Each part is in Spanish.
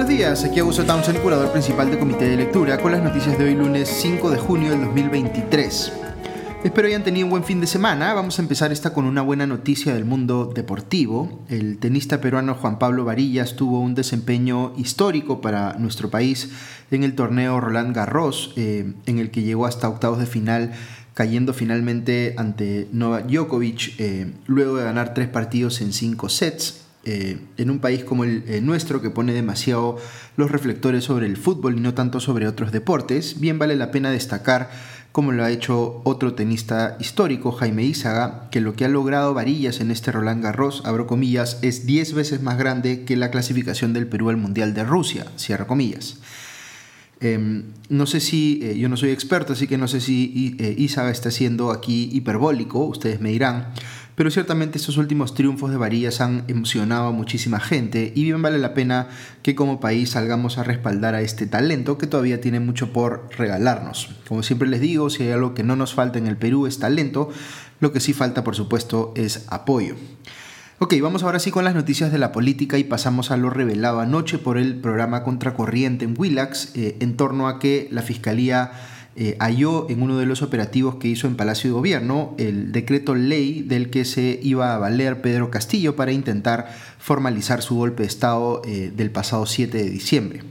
Buenos días, aquí Augusto Townsend, curador principal del Comité de Lectura, con las noticias de hoy lunes 5 de junio del 2023. Espero hayan tenido un buen fin de semana. Vamos a empezar esta con una buena noticia del mundo deportivo. El tenista peruano Juan Pablo Varillas tuvo un desempeño histórico para nuestro país en el torneo Roland Garros, eh, en el que llegó hasta octavos de final cayendo finalmente ante Novak Djokovic eh, luego de ganar tres partidos en cinco sets. Eh, en un país como el eh, nuestro que pone demasiado los reflectores sobre el fútbol y no tanto sobre otros deportes, bien vale la pena destacar como lo ha hecho otro tenista histórico, Jaime Izaga, que lo que ha logrado Varillas en este Roland Garros, abro comillas, es 10 veces más grande que la clasificación del Perú al Mundial de Rusia, cierro comillas. Em, no sé si, eh, yo no soy experto, así que no sé si Izaga está siendo aquí hiperbólico, ustedes me dirán, pero ciertamente estos últimos triunfos de Varillas han emocionado a muchísima gente y bien vale la pena que como país salgamos a respaldar a este talento que todavía tiene mucho por regalarnos. Como siempre les digo, si hay algo que no nos falta en el Perú es talento, lo que sí falta por supuesto es apoyo. Ok, vamos ahora sí con las noticias de la política y pasamos a lo revelado anoche por el programa Contracorriente en Willax eh, en torno a que la Fiscalía eh, halló en uno de los operativos que hizo en Palacio de Gobierno el decreto ley del que se iba a valer Pedro Castillo para intentar formalizar su golpe de Estado eh, del pasado 7 de diciembre.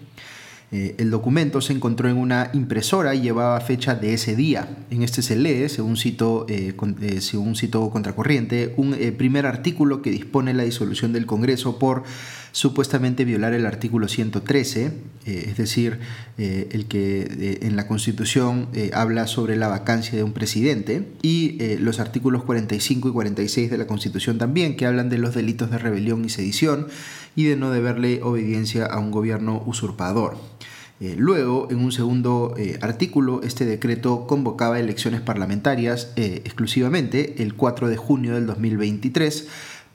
Eh, el documento se encontró en una impresora y llevaba fecha de ese día. En este se lee, según eh, según cito Contracorriente, un primer artículo que dispone la disolución del Congreso por supuestamente violar el artículo 113, es decir, el que en la Constitución habla sobre la vacancia de un presidente, y los artículos 45 y 46 de la Constitución también, que hablan de los delitos de rebelión y sedición y de no deberle obediencia a un gobierno usurpador. Eh, luego, en un segundo eh, artículo, este decreto convocaba elecciones parlamentarias eh, exclusivamente el 4 de junio del 2023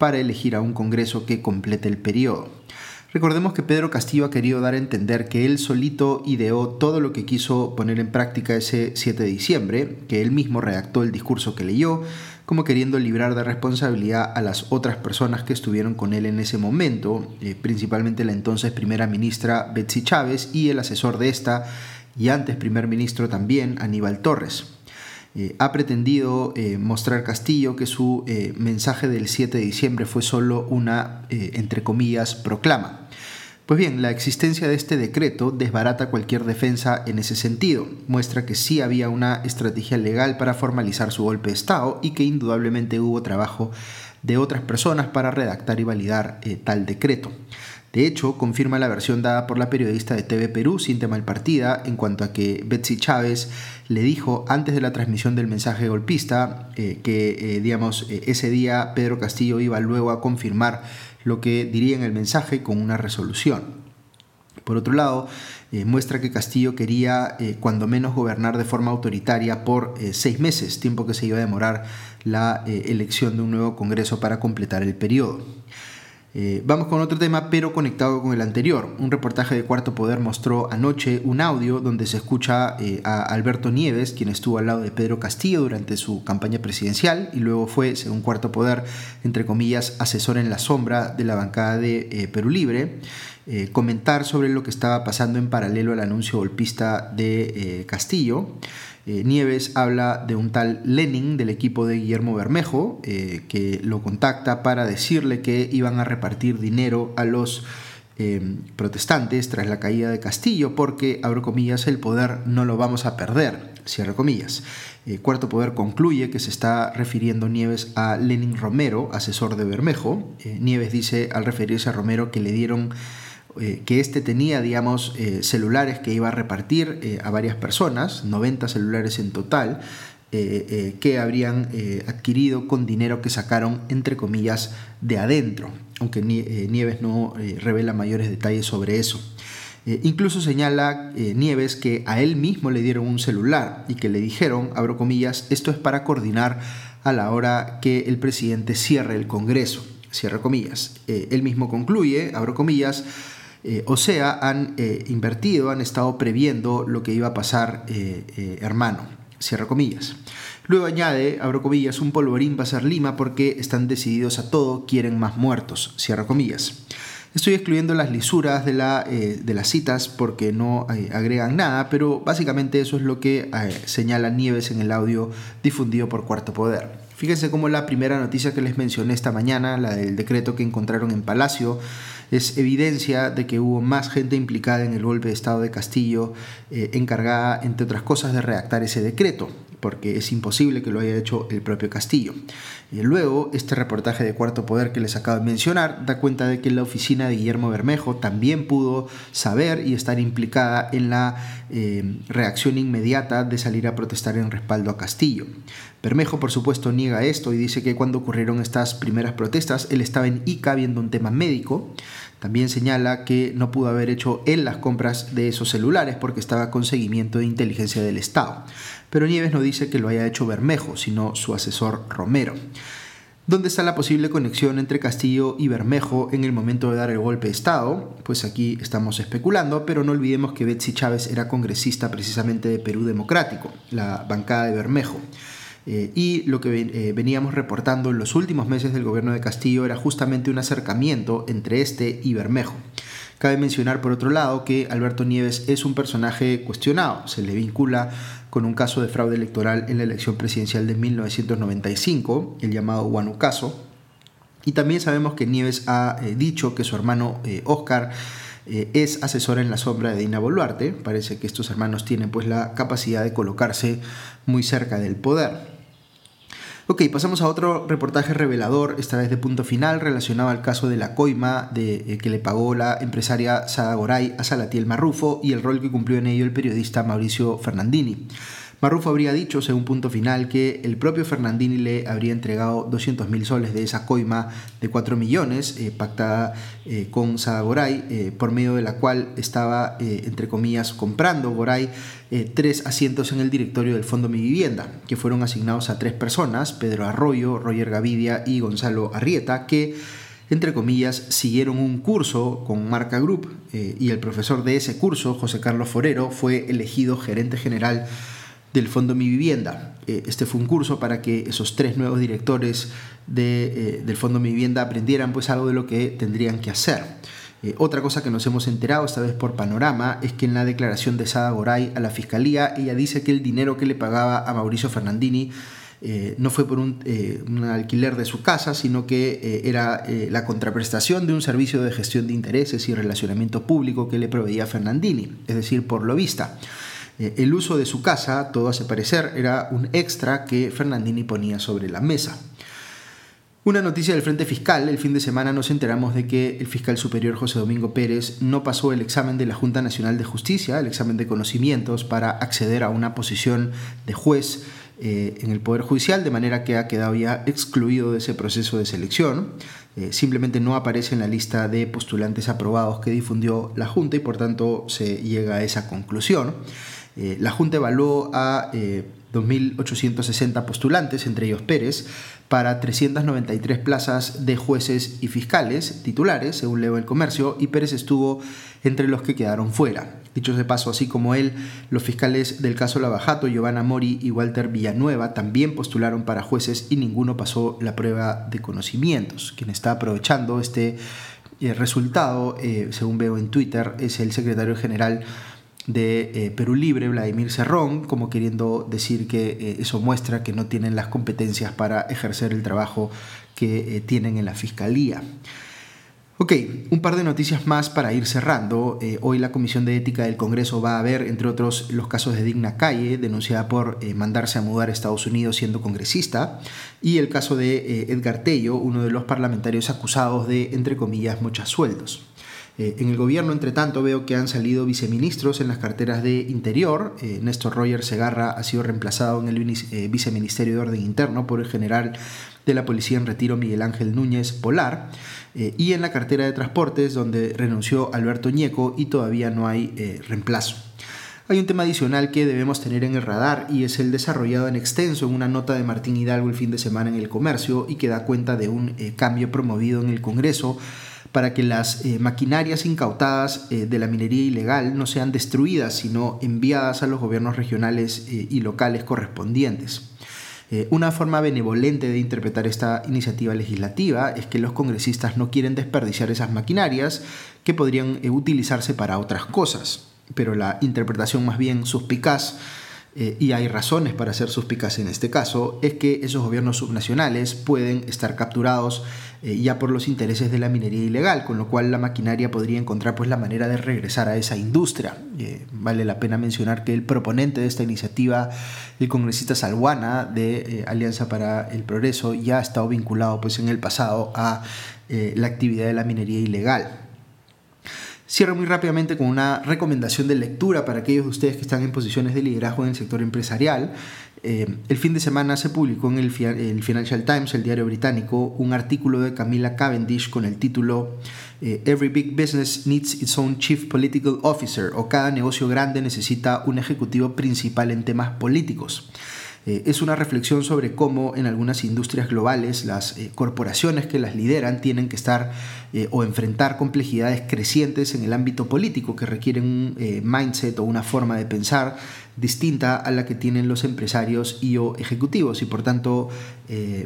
para elegir a un Congreso que complete el periodo. Recordemos que Pedro Castillo ha querido dar a entender que él solito ideó todo lo que quiso poner en práctica ese 7 de diciembre, que él mismo redactó el discurso que leyó, como queriendo librar de responsabilidad a las otras personas que estuvieron con él en ese momento, eh, principalmente la entonces primera ministra Betsy Chávez y el asesor de esta y antes primer ministro también, Aníbal Torres. Eh, ha pretendido eh, mostrar Castillo que su mensaje del 7 de diciembre fue solo una, entre comillas, proclama. Pues bien, la existencia de este decreto desbarata cualquier defensa en ese sentido, muestra que sí había una estrategia legal para formalizar su golpe de Estado y que indudablemente hubo trabajo de otras personas para redactar y validar eh, tal decreto. De hecho, confirma la versión dada por la periodista de TV Perú, Cintia Malpartida, en cuanto a que Betsy Chávez le dijo antes de la transmisión del mensaje golpista eh, que, eh, digamos, ese día Pedro Castillo iba luego a confirmar lo que diría en el mensaje con una resolución. Por otro lado, eh, muestra que Castillo quería eh, cuando menos gobernar de forma autoritaria por eh, seis meses, tiempo que se iba a demorar la elección de un nuevo Congreso para completar el periodo. Eh, vamos con otro tema, pero conectado con el anterior. Un reportaje de Cuarto Poder mostró anoche un audio donde se escucha eh, a Alberto Nieves, quien estuvo al lado de Pedro Castillo durante su campaña presidencial y luego fue, según Cuarto Poder, entre comillas, asesor en la sombra de la bancada de eh, Perú Libre, comentar sobre lo que estaba pasando en paralelo al anuncio golpista de Castillo. Eh, Nieves habla de un tal Lenin del equipo de Guillermo Bermejo, eh, que lo contacta para decirle que iban a repartir dinero a los eh, protestantes tras la caída de Castillo, porque, abro comillas, el poder no lo vamos a perder, cierro comillas. Cuarto Poder concluye que se está refiriendo Nieves a Lenin Romero, asesor de Bermejo. Nieves dice al referirse a Romero que le dieron eh, que este tenía, digamos, eh, celulares que iba a repartir eh, a varias personas, 90 celulares en total, que habrían adquirido con dinero que sacaron, entre comillas, de adentro, aunque Nieves no revela mayores detalles sobre eso. incluso señala Nieves que a él mismo le dieron un celular y que le dijeron, abro comillas, esto es para coordinar a la hora que el presidente cierre el Congreso, cierra comillas. él mismo concluye, abro comillas, eh, o sea, han eh, invertido, han estado previendo lo que iba a pasar, eh, hermano. Cierra comillas. Luego añade, abro comillas, un polvorín va a ser Lima porque están decididos a todo, quieren más muertos. Cierra comillas. Estoy excluyendo las lisuras de, la, de las citas porque no agregan nada, pero básicamente eso es lo que señala Nieves en el audio difundido por Cuarto Poder. Fíjense cómo la primera noticia que les mencioné esta mañana, la del decreto que encontraron en Palacio, es evidencia de que hubo más gente implicada en el golpe de Estado de Castillo, encargada, entre otras cosas, de redactar ese decreto porque es imposible que lo haya hecho el propio Castillo. Y luego, este reportaje de Cuarto Poder que les acabo de mencionar da cuenta de que la oficina de Guillermo Bermejo también pudo saber y estar implicada en la eh, reacción inmediata de salir a protestar en respaldo a Castillo. Bermejo, por supuesto, niega esto y dice que cuando ocurrieron estas primeras protestas, él estaba en ICA viendo un tema médico. También señala que no pudo haber hecho él las compras de esos celulares porque estaba con seguimiento de inteligencia del Estado pero Nieves no dice que lo haya hecho Bermejo, sino su asesor Romero. ¿Dónde está la posible conexión entre Castillo y Bermejo en el momento de dar el golpe de Estado? Pues aquí estamos especulando, pero no olvidemos que Betsy Chávez era congresista precisamente de Perú Democrático, la bancada de Bermejo. Eh, y lo que eh, veníamos reportando en los últimos meses del gobierno de Castillo era justamente un acercamiento entre este y Bermejo. Cabe mencionar, por otro lado, que Alberto Nieves es un personaje cuestionado. Se le vincula con un caso de fraude electoral en la elección presidencial de 1995, el llamado Huanucaso. Y también sabemos que Nieves ha eh, dicho que su hermano Oscar eh, es asesor en la sombra de Dina Boluarte. Parece que estos hermanos tienen pues la capacidad de colocarse muy cerca del poder. Ok, pasamos a otro reportaje revelador, esta vez de punto final, relacionado al caso de la coima de, eh, que le pagó la empresaria Sada Goray a Salatiel Marrufo y el rol que cumplió en ello el periodista Mauricio Fernandini. Marrufo habría dicho, según punto final, que el propio Fernandini le habría entregado 200 mil soles de esa coima de 4 millones, eh, pactada eh, con Sada Goray, eh, por medio de la cual estaba, entre comillas, comprando Goray tres asientos en el directorio del Fondo Mi Vivienda, que fueron asignados a tres personas, Pedro Arroyo, Roger Gavidia y Gonzalo Arrieta, que entre comillas, siguieron un curso con Marca Group y el profesor de ese curso, José Carlos Forero, fue elegido gerente general del Fondo Mi Vivienda. Eh, este fue un curso para que esos tres nuevos directores de, eh, del Fondo Mi Vivienda aprendieran pues algo de lo que tendrían que hacer. Eh, otra cosa que nos hemos enterado, esta vez por Panorama, es que en la declaración de Sada Goray a la Fiscalía, ella dice que el dinero que le pagaba a Mauricio Fernandini no fue por un, un, alquiler de su casa, sino que era la contraprestación de un servicio de gestión de intereses y relacionamiento público que le proveía Fernandini, es decir, por lo vista. Eh, el uso de su casa, todo hace parecer, era un extra que Fernandini ponía sobre la mesa. Una noticia del Frente Fiscal, el fin de semana nos enteramos de que el fiscal superior José Domingo Pérez no pasó el examen de la Junta Nacional de Justicia, el examen de conocimientos para acceder a una posición de juez eh, en el Poder Judicial, de manera que ha quedado ya excluido de ese proceso de selección. Eh, simplemente no aparece en la lista de postulantes aprobados que difundió la Junta y por tanto se llega a esa conclusión. Eh, la Junta evaluó a 2.860 eh, postulantes, entre ellos Pérez, para 393 plazas de jueces y fiscales titulares, según leo el comercio, y Pérez estuvo entre los que quedaron fuera. Dicho de paso, así como él, los fiscales del caso Lavajato, Giovanna Mori y Walter Villanueva también postularon para jueces y ninguno pasó la prueba de conocimientos. Quien está aprovechando este eh, resultado, según veo en Twitter, es el secretario general de eh, Perú Libre, Vladimir Cerrón, como queriendo decir que eh, eso muestra que no tienen las competencias para ejercer el trabajo que eh, tienen en la Fiscalía. Ok, un par de noticias más para ir cerrando. hoy la Comisión de Ética del Congreso va a ver, entre otros, los casos de Digna Calle, denunciada por mandarse a mudar a Estados Unidos siendo congresista, y el caso de Edgar Tello, uno de los parlamentarios acusados de, entre comillas, muchos sueldos. Eh, en el gobierno, entre tanto, veo que han salido viceministros en las carteras de Interior. Eh, Néstor Roger Segarra ha sido reemplazado en el eh, viceministerio de Orden Interno por el general de la Policía en Retiro Miguel Ángel Núñez Polar. y en la cartera de Transportes, donde renunció Alberto Ñeco y todavía no hay reemplazo. Hay un tema adicional que debemos tener en el radar y es el desarrollado en extenso en una nota de Martín Hidalgo el fin de semana en el comercio y que da cuenta de un cambio promovido en el Congreso para que las eh, maquinarias incautadas eh, de la minería ilegal no sean destruidas, sino enviadas a los gobiernos regionales eh, y locales correspondientes. Una forma benevolente de interpretar esta iniciativa legislativa es que los congresistas no quieren desperdiciar esas maquinarias que podrían utilizarse para otras cosas, pero la interpretación más bien suspicaz eh, y hay razones para ser suspicaz en este caso, es que esos gobiernos subnacionales pueden estar capturados eh, ya por los intereses de la minería ilegal, con lo cual la maquinaria podría encontrar pues, la manera de regresar a esa industria. Eh, vale la pena mencionar que el proponente de esta iniciativa, el congresista Salguana de Alianza para el Progreso, ya ha estado vinculado pues, en el pasado a la actividad de la minería ilegal. Cierro muy rápidamente con una recomendación de lectura para aquellos de ustedes que están en posiciones de liderazgo en el sector empresarial. Eh, el fin de semana se publicó en el, Financial Times, el diario británico, un artículo de Camila Cavendish con el título eh, Every Big Business Needs Its Own Chief Political Officer o cada negocio grande necesita un ejecutivo principal en temas políticos. Eh, es una reflexión sobre cómo en algunas industrias globales las eh, corporaciones que las lideran tienen que estar eh, o enfrentar complejidades crecientes en el ámbito político que requieren un mindset o una forma de pensar distinta a la que tienen los empresarios y o ejecutivos y por tanto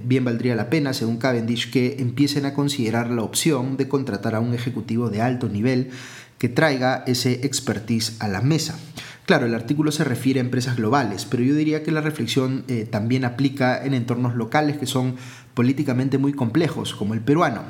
bien valdría la pena, según Cavendish, que empiecen a considerar la opción de contratar a un ejecutivo de alto nivel que traiga ese expertise a la mesa. Claro, el artículo se refiere a empresas globales, pero yo diría que la reflexión eh, también aplica en entornos locales que son políticamente muy complejos, como el peruano.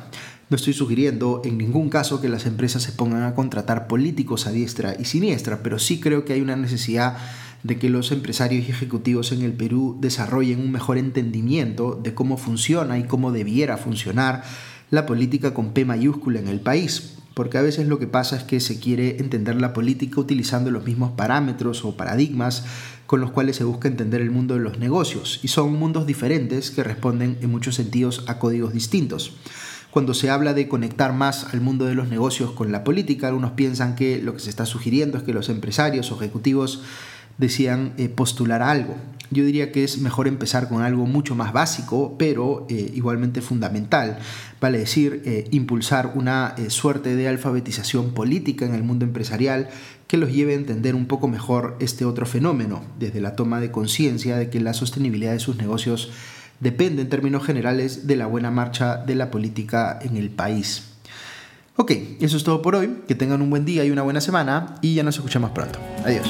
No estoy sugiriendo en ningún caso que las empresas se pongan a contratar políticos a diestra y siniestra, pero sí creo que hay una necesidad de que los empresarios y ejecutivos en el Perú desarrollen un mejor entendimiento de cómo funciona y cómo debiera funcionar la política con P mayúscula en el país porque a veces lo que pasa es que se quiere entender la política utilizando los mismos parámetros o paradigmas con los cuales se busca entender el mundo de los negocios, y son mundos diferentes que responden en muchos sentidos a códigos distintos. Cuando se habla de conectar más al mundo de los negocios con la política, algunos piensan que lo que se está sugiriendo es que los empresarios o ejecutivos decían eh, postular algo. Yo diría que es mejor empezar con algo mucho más básico, pero eh, igualmente fundamental, vale decir, eh, impulsar una suerte de alfabetización política en el mundo empresarial que los lleve a entender un poco mejor este otro fenómeno, desde la toma de conciencia de que la sostenibilidad de sus negocios depende en términos generales de la buena marcha de la política en el país. Ok, eso es todo por hoy, que tengan un buen día y una buena semana y ya nos escuchamos pronto. Adiós.